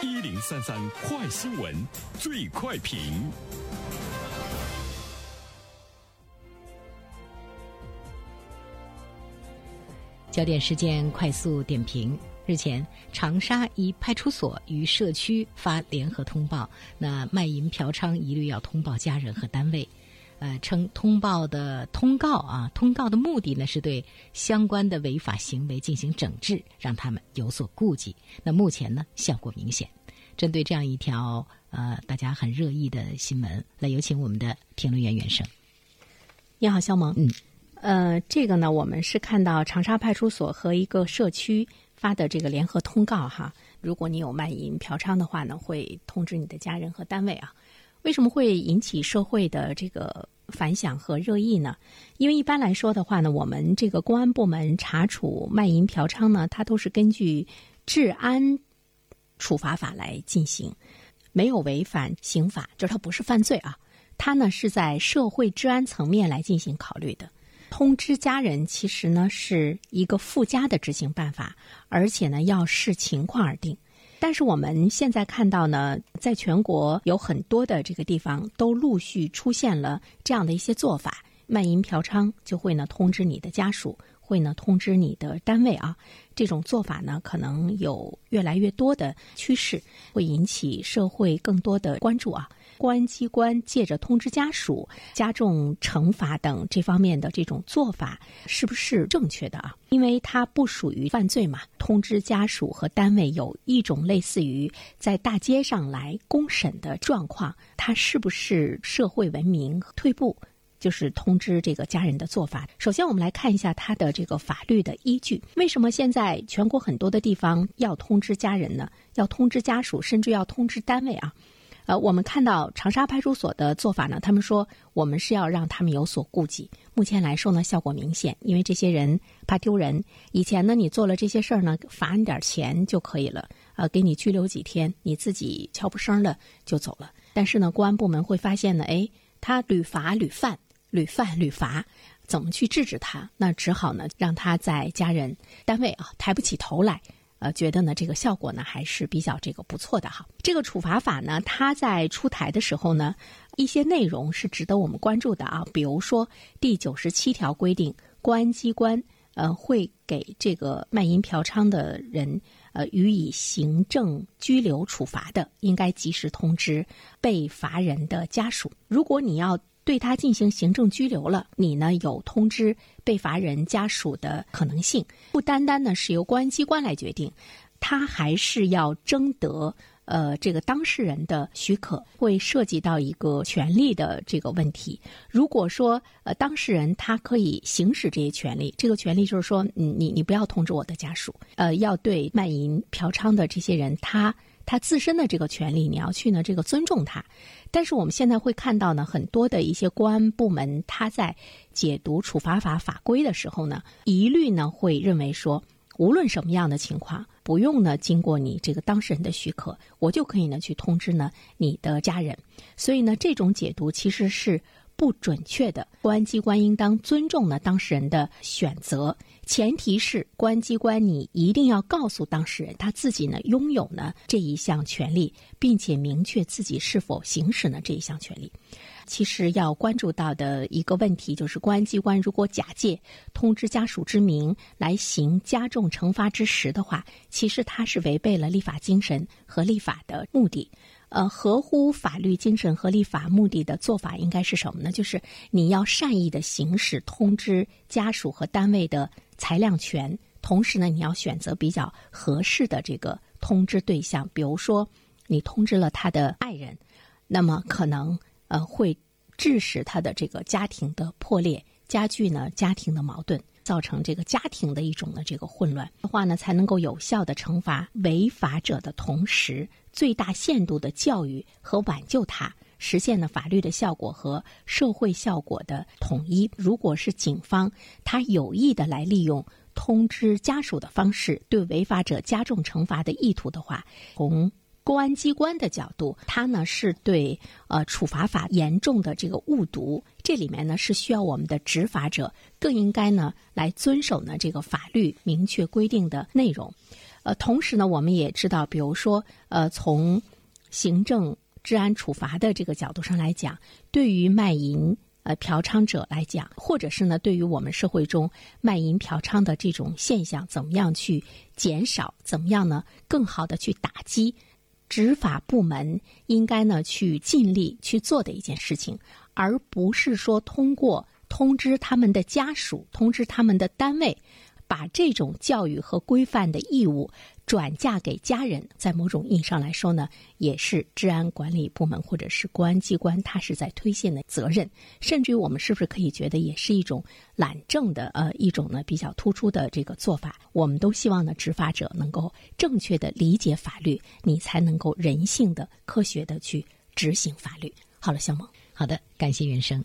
一零三三快新闻，最快评。焦点事件快速点评：日前，长沙一派出所与社区发联合通报，那卖淫嫖娼一律要通报家人和单位。呃，称通报的通告啊，通告的目的呢是对相关的违法行为进行整治，让他们有所顾忌。那目前呢，效果明显。针对这样一条呃大家很热议的新闻，来有请我们的评论员袁生。你好，肖萌。嗯，呃，这个呢，我们是看到长沙派出所和一个社区发的这个联合通告哈。如果你有卖淫嫖娼的话呢，会通知你的家人和单位啊。为什么会引起社会的这个反响和热议呢？因为一般来说的话呢，我们这个公安部门查处卖淫嫖娼呢，它都是根据治安。处罚法来进行，没有违反刑法，就是它不是犯罪啊。它呢是在社会治安层面来进行考虑的。通知家人其实呢是一个附加的执行办法，而且呢要视情况而定。但是我们现在看到呢，在全国有很多的这个地方都陆续出现了这样的一些做法，卖淫嫖娼就会呢通知你的家属。会呢通知你的单位啊，这种做法呢可能有越来越多的趋势，会引起社会更多的关注啊。公安机关借着通知家属、加重惩罚等这方面的这种做法，是不是正确的啊？因为它不属于犯罪嘛。通知家属和单位有一种类似于在大街上来公审的状况，它是不是社会文明退步？就是通知这个家人的做法。首先，我们来看一下它的这个法律的依据。为什么现在全国很多的地方要通知家人呢？要通知家属，甚至要通知单位啊？呃，我们看到长沙派出所的做法呢，他们说我们是要让他们有所顾忌。目前来说呢，效果明显，因为这些人怕丢人。以前呢，你做了这些事儿呢，罚你点钱就可以了，呃，给你拘留几天，你自己悄不声的就走了。但是呢，公安部门会发现呢，哎，他屡罚屡犯。屡犯屡罚，怎么去制止他？那只好呢，让他在家人单位啊抬不起头来。呃，觉得呢这个效果呢还是比较这个不错的哈。这个处罚法呢，它在出台的时候呢，一些内容是值得我们关注的啊。比如说第九十七条规定，公安机关呃会给这个卖淫嫖娼的人呃予以行政拘留处罚的，应该及时通知被罚人的家属。如果你要对他进行行政拘留了，你呢有通知被罚人家属的可能性，不单单呢是由公安机关来决定，他还是要征得呃这个当事人的许可，会涉及到一个权利的这个问题。如果说呃当事人他可以行使这些权利，这个权利就是说，你你你不要通知我的家属，呃，要对卖淫嫖娼的这些人，他他自身的这个权利，你要去呢这个尊重他。但是我们现在会看到呢，很多的一些公安部门，他在解读处罚法法规的时候呢，一律呢会认为说，无论什么样的情况，不用呢经过你这个当事人的许可，我就可以呢去通知呢你的家人。所以呢，这种解读其实是。不准确的，公安机关应当尊重呢当事人的选择，前提是公安机关你一定要告诉当事人他自己呢拥有呢这一项权利，并且明确自己是否行使呢这一项权利。其实要关注到的一个问题就是，公安机关如果假借通知家属之名来行加重惩罚之实的话，其实它是违背了立法精神和立法的目的。呃，合乎法律精神和立法目的的做法应该是什么呢？就是你要善意的行使通知家属和单位的裁量权，同时呢，你要选择比较合适的这个通知对象。比如说，你通知了他的爱人，那么可能呃会致使他的这个家庭的破裂，加剧呢家庭的矛盾。造成这个家庭的一种的这个混乱的话呢，才能够有效的惩罚违法者的同时，最大限度的教育和挽救他，实现了法律的效果和社会效果的统一。如果是警方他有意的来利用通知家属的方式对违法者加重惩罚的意图的话，从公安机关的角度，他呢是对呃处罚法严重的这个误读，这里面呢是需要我们的执法者更应该呢来遵守呢这个法律明确规定的内容。呃，同时呢，我们也知道，比如说，呃，从行政治安处罚的这个角度上来讲，对于卖淫。呃，嫖娼者来讲，或者是呢，对于我们社会中卖淫嫖娼的这种现象，怎么样去减少？怎么样呢？更好的去打击？执法部门应该呢去尽力去做的一件事情，而不是说通过通知他们的家属、通知他们的单位，把这种教育和规范的义务。转嫁给家人，在某种意义上来说呢，也是治安管理部门或者是公安机关，他是在推卸的责任。甚至于，我们是不是可以觉得，也是一种懒政的呃一种呢比较突出的这个做法？我们都希望呢，执法者能够正确的理解法律，你才能够人性的、科学的去执行法律。好了，小萌，好的，感谢原生。